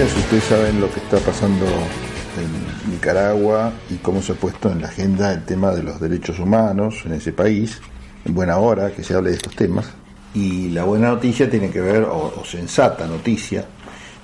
noticias, ustedes saben lo que está pasando en Nicaragua y cómo se ha puesto en la agenda el tema de los derechos humanos en ese país. En buena hora que se hable de estos temas. Y la buena noticia tiene que ver, o, o sensata noticia,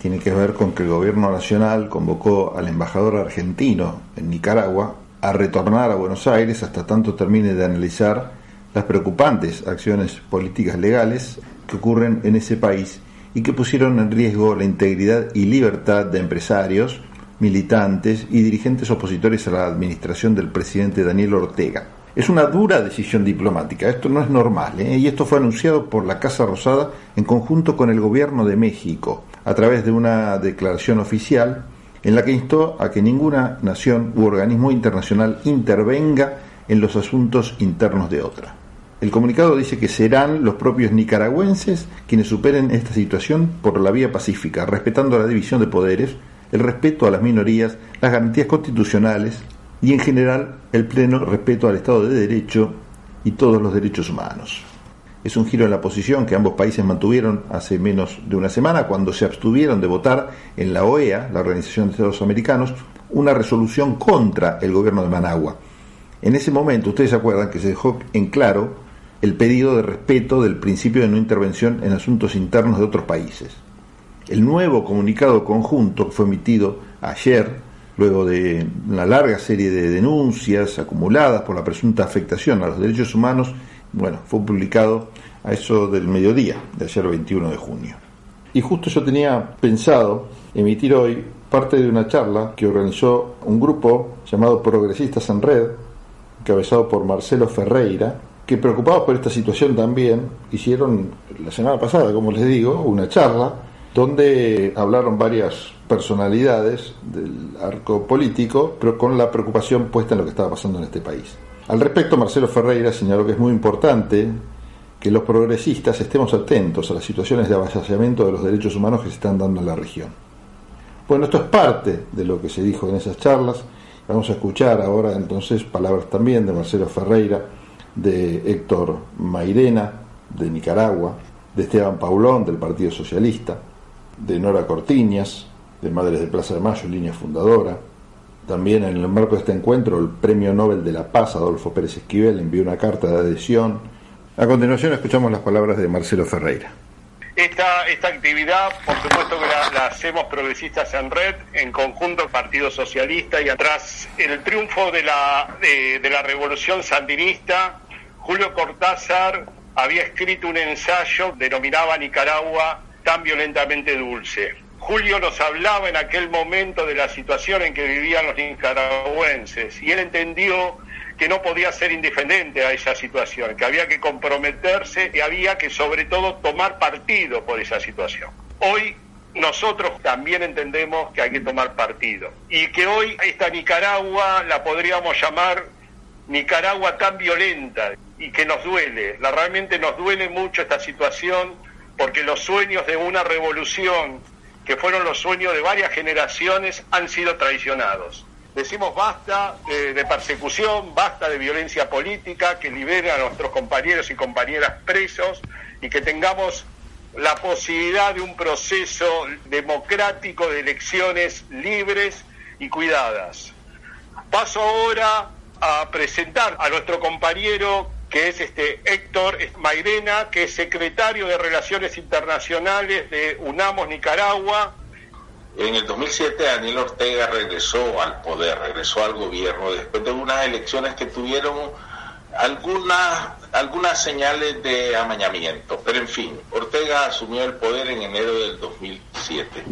tiene que ver con que el gobierno nacional convocó al embajador argentino en Nicaragua a retornar a Buenos Aires hasta tanto termine de analizar las preocupantes acciones políticas legales que ocurren en ese país y que pusieron en riesgo la integridad y libertad de empresarios, militantes y dirigentes opositores a la administración del presidente Daniel Ortega. Es una dura decisión diplomática, esto no es normal, ¿eh? y esto fue anunciado por la Casa Rosada en conjunto con el gobierno de México, a través de una declaración oficial en la que instó a que ninguna nación u organismo internacional intervenga en los asuntos internos de otra. El comunicado dice que serán los propios nicaragüenses quienes superen esta situación por la vía pacífica, respetando la división de poderes, el respeto a las minorías, las garantías constitucionales y en general el pleno respeto al Estado de Derecho y todos los derechos humanos. Es un giro en la posición que ambos países mantuvieron hace menos de una semana cuando se abstuvieron de votar en la OEA, la Organización de Estados Americanos, una resolución contra el gobierno de Managua. En ese momento, ustedes se acuerdan que se dejó en claro el pedido de respeto del principio de no intervención en asuntos internos de otros países. El nuevo comunicado conjunto que fue emitido ayer, luego de una larga serie de denuncias acumuladas por la presunta afectación a los derechos humanos, bueno, fue publicado a eso del mediodía, de ayer 21 de junio. Y justo yo tenía pensado emitir hoy parte de una charla que organizó un grupo llamado Progresistas en Red, encabezado por Marcelo Ferreira, que preocupados por esta situación también hicieron la semana pasada, como les digo, una charla donde hablaron varias personalidades del arco político, pero con la preocupación puesta en lo que estaba pasando en este país. Al respecto, Marcelo Ferreira señaló que es muy importante que los progresistas estemos atentos a las situaciones de avasallamiento de los derechos humanos que se están dando en la región. Bueno, esto es parte de lo que se dijo en esas charlas. Vamos a escuchar ahora entonces palabras también de Marcelo Ferreira, de Héctor Mairena, de Nicaragua, de Esteban Paulón, del Partido Socialista, de Nora Cortiñas, de Madres de Plaza de Mayo, línea fundadora. También en el marco de este encuentro, el Premio Nobel de la Paz, Adolfo Pérez Esquivel, envió una carta de adhesión. A continuación escuchamos las palabras de Marcelo Ferreira. Esta, esta actividad, por supuesto que la, hacemos progresistas en red, en conjunto Partido Socialista y atrás el triunfo de la, de, de la revolución sandinista, Julio Cortázar había escrito un ensayo denominaba Nicaragua tan violentamente dulce. Julio nos hablaba en aquel momento de la situación en que vivían los nicaragüenses y él entendió que no podía ser indiferente a esa situación, que había que comprometerse y había que sobre todo tomar partido por esa situación. Hoy nosotros también entendemos que hay que tomar partido y que hoy esta Nicaragua la podríamos llamar Nicaragua tan violenta y que nos duele, la, realmente nos duele mucho esta situación porque los sueños de una revolución que fueron los sueños de varias generaciones han sido traicionados. Decimos basta de, persecución, basta de violencia política, que libere a nuestros compañeros y compañeras presos y que tengamos la posibilidad de un proceso democrático de elecciones libres y cuidadas. Paso ahora a presentar a nuestro compañero que es este Héctor Mairena, que es secretario de Relaciones Internacionales de UNAMOS Nicaragua, en el 2007 Daniel Ortega regresó al poder, regresó al gobierno después de unas elecciones que tuvieron algunas, algunas señales de amañamiento. Pero en fin, Ortega asumió el poder en enero del 2007.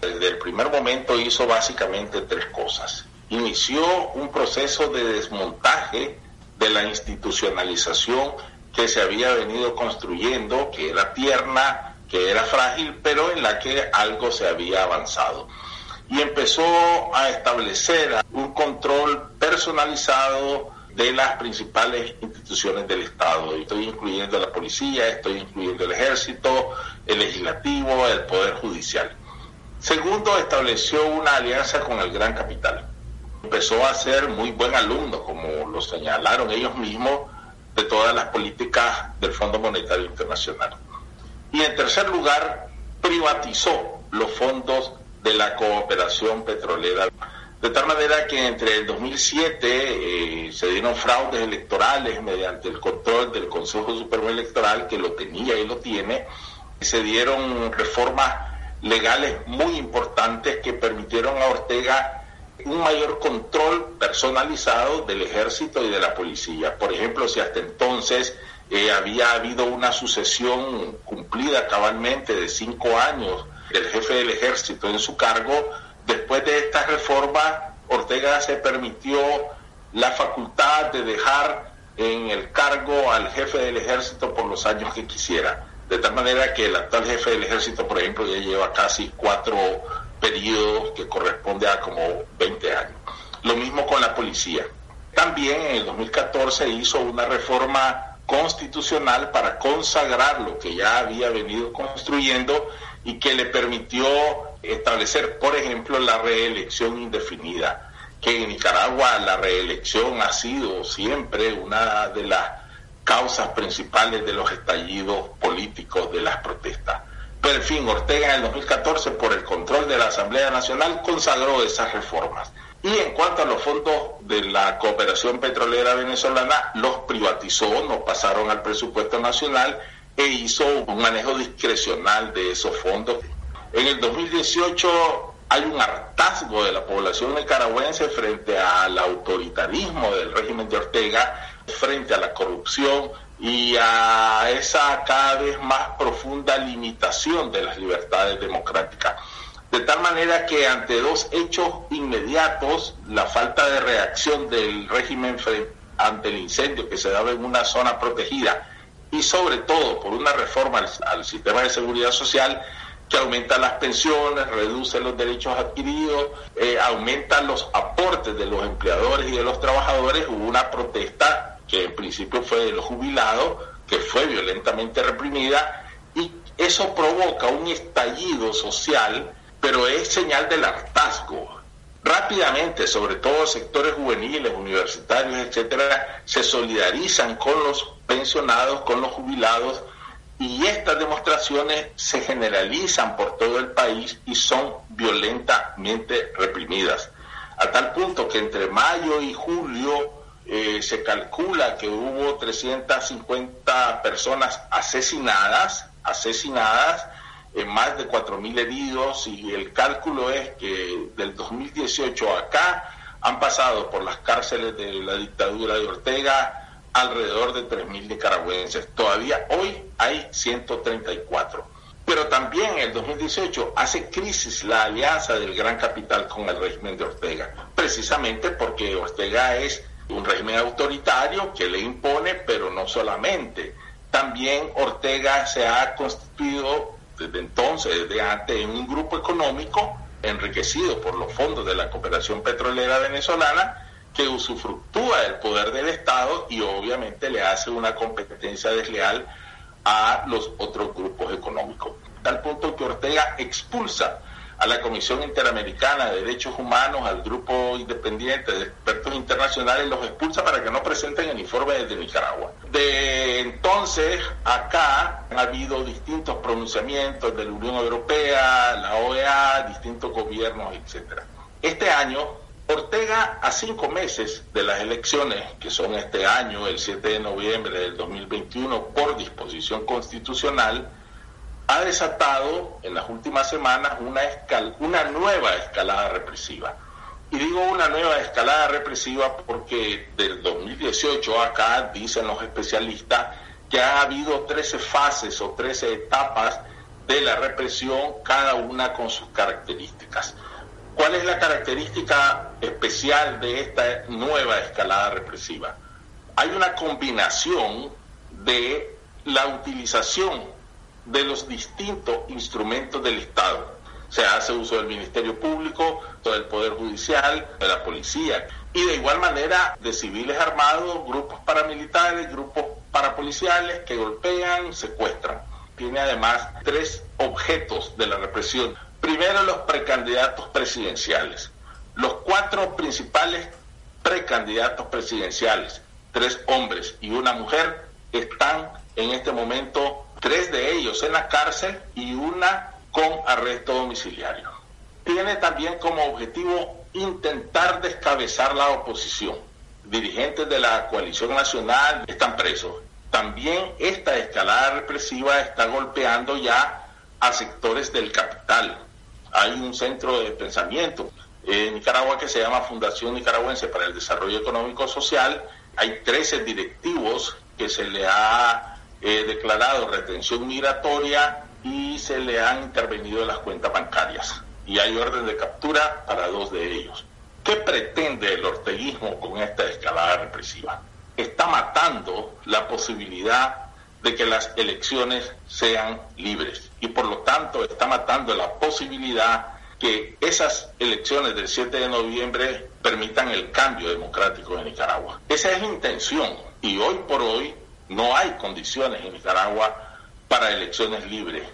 Desde el primer momento hizo básicamente tres cosas. Inició un proceso de desmontaje de la institucionalización que se había venido construyendo, que era tierna, que era frágil, pero en la que algo se había avanzado. Y empezó a establecer un control personalizado de las principales instituciones del Estado. Estoy incluyendo la policía, estoy incluyendo el ejército, el legislativo, el poder judicial. Segundo, estableció una alianza con el gran capital. Empezó a ser muy buen alumno, como lo señalaron ellos mismos, de todas las políticas del Fondo Monetario Internacional. Y en tercer lugar, privatizó los fondos de la cooperación petrolera. De tal manera que entre el 2007 eh, se dieron fraudes electorales mediante el control del Consejo Supremo Electoral, que lo tenía y lo tiene, se dieron reformas legales muy importantes que permitieron a Ortega un mayor control personalizado del ejército y de la policía. Por ejemplo, si hasta entonces eh, había habido una sucesión cumplida cabalmente de cinco años del jefe del ejército en su cargo, después de esta reforma, Ortega se permitió la facultad de dejar en el cargo al jefe del ejército por los años que quisiera. De tal manera que el actual jefe del ejército, por ejemplo, ya lleva casi cuatro periodos que corresponde a como 20 años. Lo mismo con la policía. También en el 2014 hizo una reforma constitucional para consagrar lo que ya había venido construyendo y que le permitió establecer, por ejemplo, la reelección indefinida, que en Nicaragua la reelección ha sido siempre una de las causas principales de los estallidos políticos de las protestas. Pero en fin, Ortega en el 2014, por el control de la Asamblea Nacional, consagró esas reformas. Y en cuanto a los fondos de la cooperación petrolera venezolana, los privatizó, no pasaron al presupuesto nacional e hizo un manejo discrecional de esos fondos. En el 2018 hay un hartazgo de la población nicaragüense frente al autoritarismo del régimen de Ortega, frente a la corrupción y a esa cada vez más profunda limitación de las libertades democráticas. De tal manera que ante dos hechos inmediatos, la falta de reacción del régimen ante el incendio que se daba en una zona protegida y sobre todo por una reforma al, sistema de seguridad social que aumenta las pensiones, reduce los derechos adquiridos, eh, aumenta los aportes de los empleadores y de los trabajadores, hubo una protesta que en principio fue de los jubilados, que fue violentamente reprimida, y eso provoca un estallido social, pero es señal del hartazgo. Rápidamente, sobre todo sectores juveniles, universitarios, etcétera, se solidarizan con los pensionados, con los jubilados, y estas demostraciones se generalizan por todo el país y son violentamente reprimidas. A tal punto que entre mayo y julio eh, se calcula que hubo 350 personas asesinadas, asesinadas, en más de 4.000 heridos y el cálculo es que del 2018 acá han pasado por las cárceles de la dictadura de Ortega alrededor de 3.000 nicaragüenses. Todavía hoy hay 134. Pero también en el 2018 hace crisis la alianza del gran capital con el régimen de Ortega, precisamente porque Ortega es un régimen autoritario que le impone, pero no solamente. También Ortega se ha constituido desde entonces, desde antes, en un grupo económico enriquecido por los fondos de la cooperación petrolera venezolana que usufructúa del poder del Estado y obviamente le hace una competencia desleal a los otros grupos económicos. Tal punto que Ortega expulsa a la Comisión Interamericana de Derechos Humanos, al grupo independiente de expertos internacionales, los expulsa para que no presenten el informe desde Nicaragua. De entonces, acá han habido distintos pronunciamientos de la Unión Europea, la OEA, distintos gobiernos, etc. Este año, Ortega, a cinco meses de las elecciones, que son este año, el 7 de noviembre del 2021, por disposición constitucional, ha desatado en las últimas semanas una, una nueva escalada represiva. Y digo una nueva escalada represiva porque del 2018 acá, dicen los especialistas, que ha habido 13 fases o 13 etapas de la represión, cada una con sus características. ¿Cuál es la característica especial de esta nueva escalada represiva? Hay una combinación de la utilización de los distintos instrumentos del Estado. Se hace uso del Ministerio Público, del Poder Judicial, de la Policía y de igual manera de civiles armados, grupos paramilitares, grupos parapoliciales que golpean, secuestran. Tiene además tres objetos de la represión. Primero, los precandidatos presidenciales. Los cuatro principales precandidatos presidenciales, tres hombres y una mujer, están en este momento tres de ellos en la cárcel y una con arresto domiciliario. tiene también como objetivo intentar descabezar la oposición. Dirigentes de la coalición nacional están presos. También esta escalada represiva está golpeando ya a sectores del capital. Hay un centro de pensamiento en Nicaragua que se llama Fundación Nicaragüense para el Desarrollo Económico Social. Hay 13 directivos que se le ha eh, declarado retención migratoria y se le han intervenido las cuentas bancarias. Y hay orden de captura para dos de ellos. ¿Qué pretende el orteguismo con esta escalada represiva? Está matando la posibilidad de que las elecciones sean libres y por lo tanto está matando la posibilidad que esas elecciones del 7 de noviembre permitan el cambio democrático de Nicaragua. Esa es la intención y hoy por hoy no hay condiciones en Nicaragua para elecciones libres,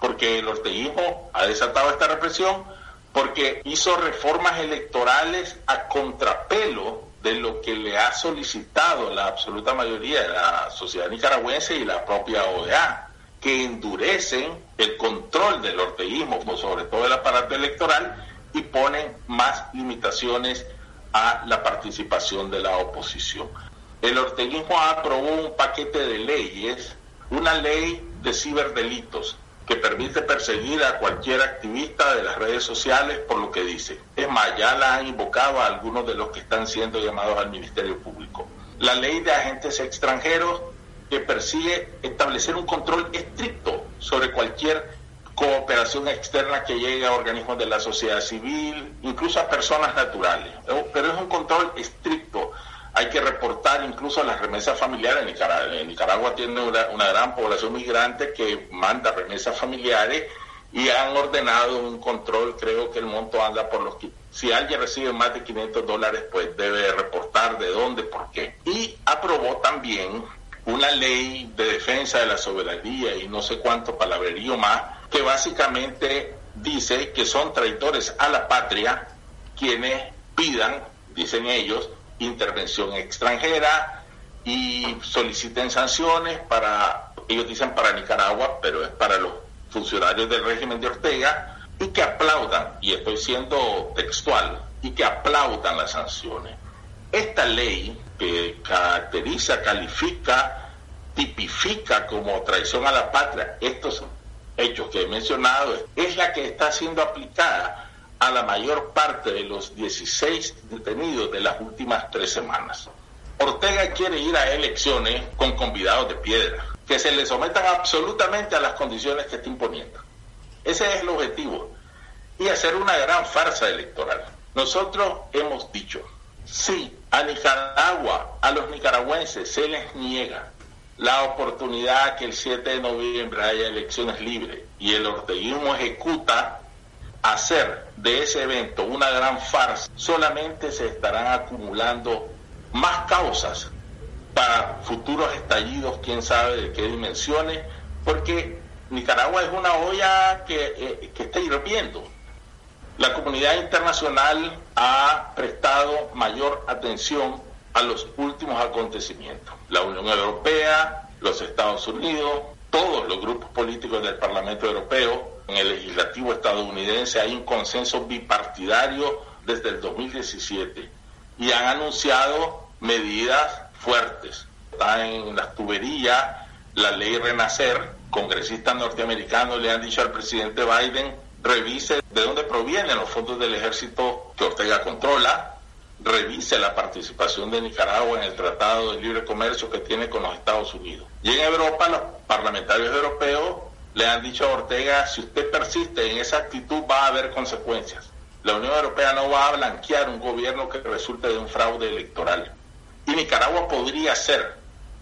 porque el orteguismo ha desatado esta represión, porque hizo reformas electorales a contrapelo de lo que le ha solicitado la absoluta mayoría de la sociedad nicaragüense y la propia OEA, que endurecen el control del orteguismo, sobre todo el aparato electoral, y ponen más limitaciones a la participación de la oposición. El orteguismo aprobó un paquete de leyes, una ley de ciberdelitos que permite perseguir a cualquier activista de las redes sociales por lo que dice. Es más, ya la han invocado a algunos de los que están siendo llamados al Ministerio Público. La ley de agentes extranjeros que persigue establecer un control estricto sobre cualquier cooperación externa que llegue a organismos de la sociedad civil, incluso a personas naturales. Pero es un control estricto hay que reportar incluso las remesas familiares. Nicaragua, Nicaragua tiene una, gran población migrante que manda remesas familiares y han ordenado un control, creo que el monto anda por los... Si alguien recibe más de 500 dólares, pues debe reportar de dónde, por qué. Y aprobó también una ley de defensa de la soberanía y no sé cuánto palabrerío más, que básicamente dice que son traidores a la patria quienes pidan, dicen ellos, intervención extranjera y soliciten sanciones para, ellos dicen para Nicaragua, pero es para los funcionarios del régimen de Ortega, y que aplaudan, y estoy siendo textual, y que aplaudan las sanciones. Esta ley que caracteriza, califica, tipifica como traición a la patria estos hechos que he mencionado, es la que está siendo aplicada a la mayor parte de los 16 detenidos de las últimas tres semanas. Ortega quiere ir a elecciones con convidados de piedra, que se le sometan absolutamente a las condiciones que está imponiendo. Ese es el objetivo. Y hacer una gran farsa electoral. Nosotros hemos dicho, si a Nicaragua, a los nicaragüenses se les niega la oportunidad que el 7 de noviembre haya elecciones libres y el orteguismo ejecuta hacer de ese evento una gran farsa, solamente se estarán acumulando más causas para futuros estallidos, quién sabe de qué dimensiones, porque Nicaragua es una olla que, eh, que está hirviendo. La comunidad internacional ha prestado mayor atención a los últimos acontecimientos. La Unión Europea, los Estados Unidos, todos los grupos políticos del Parlamento Europeo, en el legislativo estadounidense hay un consenso bipartidario desde el 2017 y han anunciado medidas fuertes. Está en las tuberías la ley Renacer, congresistas norteamericanos le han dicho al presidente Biden revise de dónde provienen los fondos del ejército que Ortega controla, revise la participación de Nicaragua en el Tratado de Libre Comercio que tiene con los Estados Unidos. Y en Europa los parlamentarios europeos le han dicho a Ortega, si usted persiste en esa actitud va a haber consecuencias. La Unión Europea no va a blanquear un gobierno que resulte de un fraude electoral. Y Nicaragua podría ser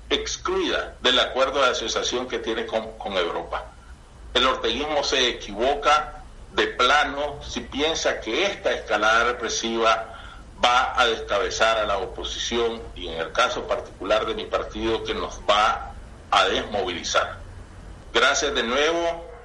excluida del acuerdo de asociación que tiene con, con Europa. El orteguismo se equivoca de plano si piensa que esta escalada represiva va a descabezar a la oposición y en el caso particular de mi partido que nos va a desmovilizar. Gracias de nuevo